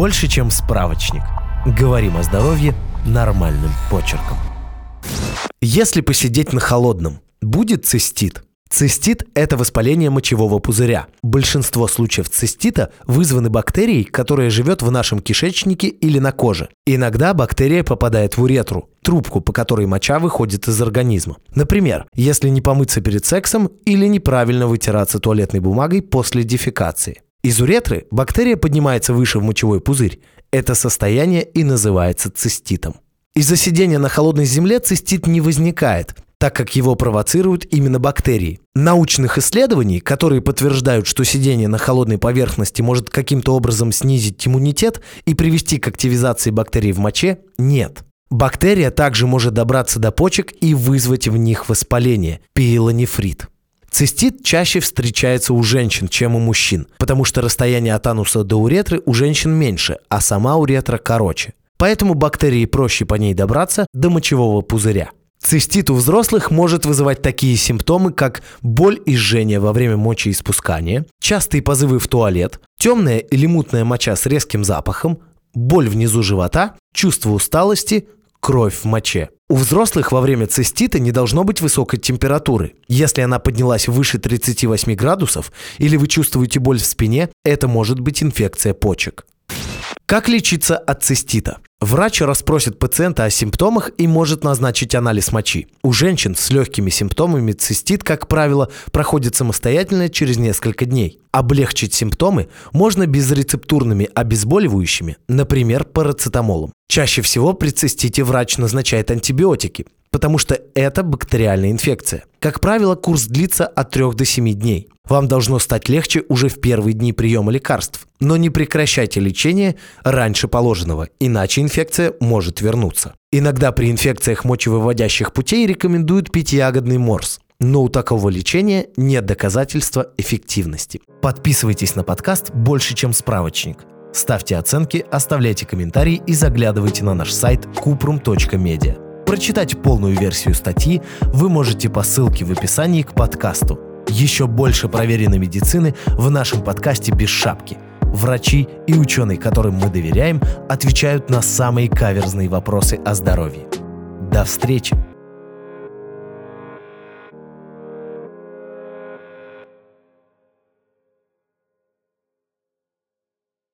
Больше, чем справочник. Говорим о здоровье нормальным почерком. Если посидеть на холодном, будет цистит – Цистит – это воспаление мочевого пузыря. Большинство случаев цистита вызваны бактерией, которая живет в нашем кишечнике или на коже. Иногда бактерия попадает в уретру – трубку, по которой моча выходит из организма. Например, если не помыться перед сексом или неправильно вытираться туалетной бумагой после дефекации. Из уретры бактерия поднимается выше в мочевой пузырь. Это состояние и называется циститом. Из-за сидения на холодной земле цистит не возникает, так как его провоцируют именно бактерии. Научных исследований, которые подтверждают, что сидение на холодной поверхности может каким-то образом снизить иммунитет и привести к активизации бактерий в моче, нет. Бактерия также может добраться до почек и вызвать в них воспаление – пиелонефрит. Цистит чаще встречается у женщин, чем у мужчин, потому что расстояние от ануса до уретры у женщин меньше, а сама уретра короче. Поэтому бактерии проще по ней добраться до мочевого пузыря. Цистит у взрослых может вызывать такие симптомы, как боль и жжение во время мочеиспускания, частые позывы в туалет, темная или мутная моча с резким запахом, боль внизу живота, чувство усталости, кровь в моче. У взрослых во время цистита не должно быть высокой температуры. Если она поднялась выше 38 градусов или вы чувствуете боль в спине, это может быть инфекция почек. Как лечиться от цистита? Врач расспросит пациента о симптомах и может назначить анализ мочи. У женщин с легкими симптомами цистит, как правило, проходит самостоятельно через несколько дней. Облегчить симптомы можно безрецептурными обезболивающими, например, парацетамолом. Чаще всего при цистите врач назначает антибиотики, потому что это бактериальная инфекция. Как правило, курс длится от 3 до 7 дней. Вам должно стать легче уже в первые дни приема лекарств, но не прекращайте лечение раньше положенного, иначе инфекция может вернуться. Иногда при инфекциях мочевыводящих путей рекомендуют пить ягодный морс. Но у такого лечения нет доказательства эффективности. Подписывайтесь на подкаст «Больше, чем справочник». Ставьте оценки, оставляйте комментарии и заглядывайте на наш сайт kuprum.media. Прочитать полную версию статьи вы можете по ссылке в описании к подкасту. Еще больше проверенной медицины в нашем подкасте «Без шапки». Врачи и ученые, которым мы доверяем, отвечают на самые каверзные вопросы о здоровье. До встречи!